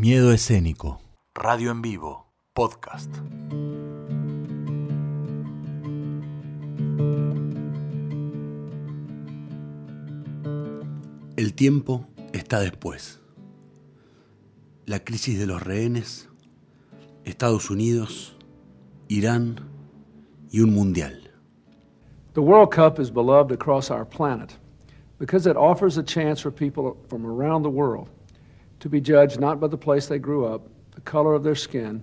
Miedo escénico. Radio en vivo. Podcast. El tiempo está después. La crisis de los rehenes, Estados Unidos, Irán y un mundial. The World Cup is beloved across our planet because it offers a chance for people from around the world to be judged not by the place they grew up, the color of their skin,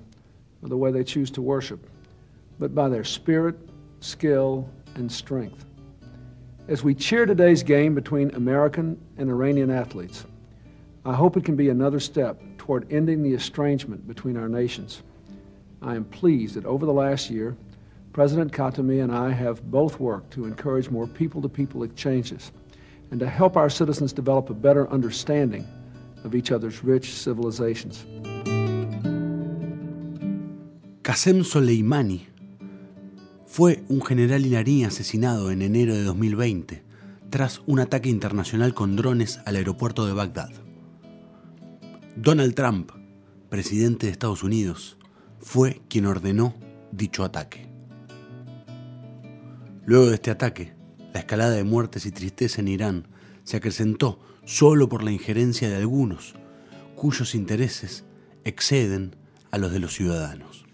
or the way they choose to worship, but by their spirit, skill, and strength. As we cheer today's game between American and Iranian athletes, I hope it can be another step toward ending the estrangement between our nations. I am pleased that over the last year, President Khatami and I have both worked to encourage more people to people exchanges and to help our citizens develop a better understanding of each other's rich civilizations. Qasem Soleimani fue un general iraní asesinado en enero de 2020 tras un ataque internacional con drones al aeropuerto de Bagdad. Donald Trump, presidente de Estados Unidos, fue quien ordenó dicho ataque. Luego de este ataque, la escalada de muertes y tristeza en Irán se acrecentó solo por la injerencia de algunos, cuyos intereses exceden a los de los ciudadanos.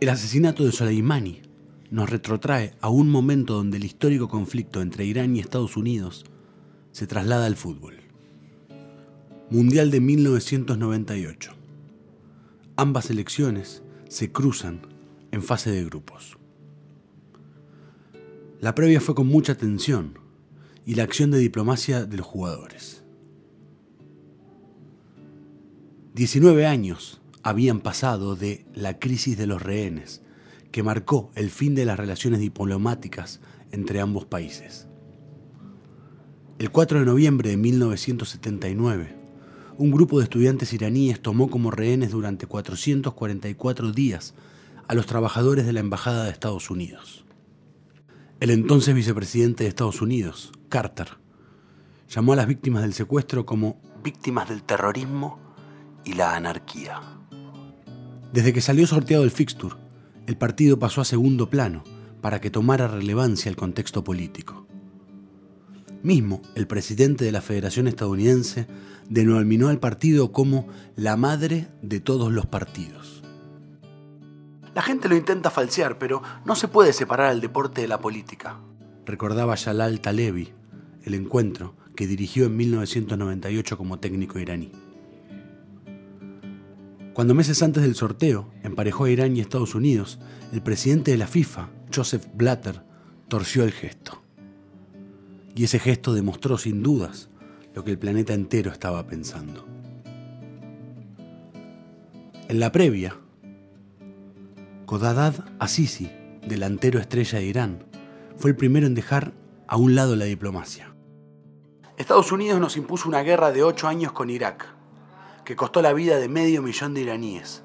El asesinato de Soleimani nos retrotrae a un momento donde el histórico conflicto entre Irán y Estados Unidos se traslada al fútbol. Mundial de 1998. Ambas elecciones se cruzan en fase de grupos. La previa fue con mucha tensión, y la acción de diplomacia de los jugadores. 19 años habían pasado de la crisis de los rehenes, que marcó el fin de las relaciones diplomáticas entre ambos países. El 4 de noviembre de 1979, un grupo de estudiantes iraníes tomó como rehenes durante 444 días a los trabajadores de la Embajada de Estados Unidos. El entonces vicepresidente de Estados Unidos, Carter, llamó a las víctimas del secuestro como víctimas del terrorismo y la anarquía. Desde que salió sorteado el fixture, el partido pasó a segundo plano para que tomara relevancia el contexto político. Mismo el presidente de la Federación Estadounidense denominó al partido como la madre de todos los partidos. La gente lo intenta falsear, pero no se puede separar al deporte de la política. Recordaba Jalal Talebi, el encuentro que dirigió en 1998 como técnico iraní. Cuando meses antes del sorteo emparejó a Irán y Estados Unidos, el presidente de la FIFA, Joseph Blatter, torció el gesto. Y ese gesto demostró sin dudas lo que el planeta entero estaba pensando. En la previa, Kodadad Assisi, delantero estrella de Irán, fue el primero en dejar a un lado la diplomacia. Estados Unidos nos impuso una guerra de ocho años con Irak, que costó la vida de medio millón de iraníes.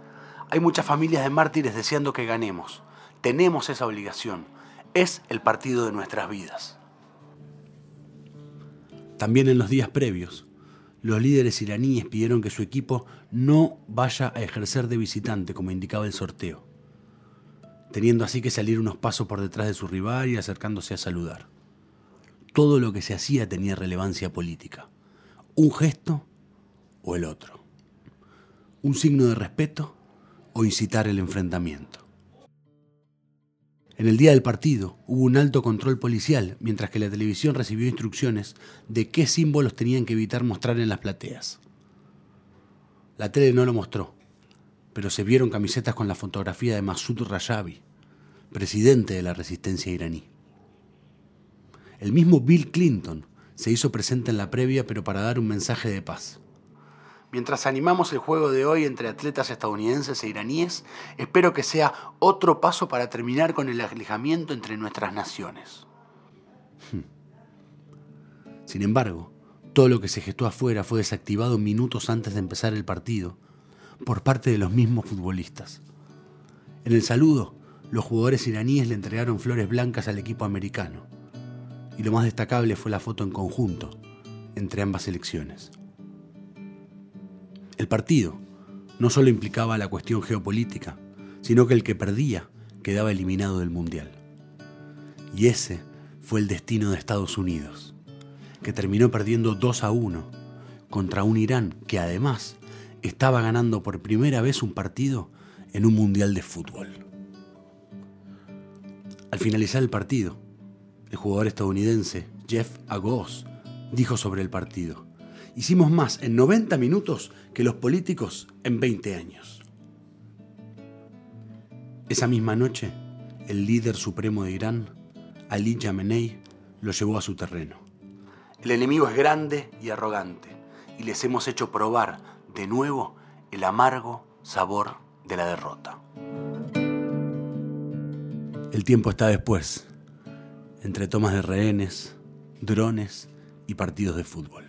Hay muchas familias de mártires deseando que ganemos. Tenemos esa obligación. Es el partido de nuestras vidas. También en los días previos, los líderes iraníes pidieron que su equipo no vaya a ejercer de visitante como indicaba el sorteo teniendo así que salir unos pasos por detrás de su rival y acercándose a saludar. Todo lo que se hacía tenía relevancia política. Un gesto o el otro. Un signo de respeto o incitar el enfrentamiento. En el día del partido hubo un alto control policial, mientras que la televisión recibió instrucciones de qué símbolos tenían que evitar mostrar en las plateas. La tele no lo mostró, pero se vieron camisetas con la fotografía de Masud Rajavi, presidente de la resistencia iraní. El mismo Bill Clinton se hizo presente en la previa, pero para dar un mensaje de paz. Mientras animamos el juego de hoy entre atletas estadounidenses e iraníes, espero que sea otro paso para terminar con el alejamiento entre nuestras naciones. Hmm. Sin embargo, todo lo que se gestó afuera fue desactivado minutos antes de empezar el partido por parte de los mismos futbolistas. En el saludo, los jugadores iraníes le entregaron flores blancas al equipo americano. Y lo más destacable fue la foto en conjunto entre ambas selecciones. El partido no solo implicaba la cuestión geopolítica, sino que el que perdía quedaba eliminado del Mundial. Y ese fue el destino de Estados Unidos, que terminó perdiendo 2 a 1 contra un Irán que además estaba ganando por primera vez un partido en un Mundial de fútbol. Al finalizar el partido, el jugador estadounidense Jeff Agos dijo sobre el partido, hicimos más en 90 minutos que los políticos en 20 años. Esa misma noche, el líder supremo de Irán, Ali Khamenei, lo llevó a su terreno. El enemigo es grande y arrogante, y les hemos hecho probar de nuevo el amargo sabor de la derrota. El tiempo está después, entre tomas de rehenes, drones y partidos de fútbol.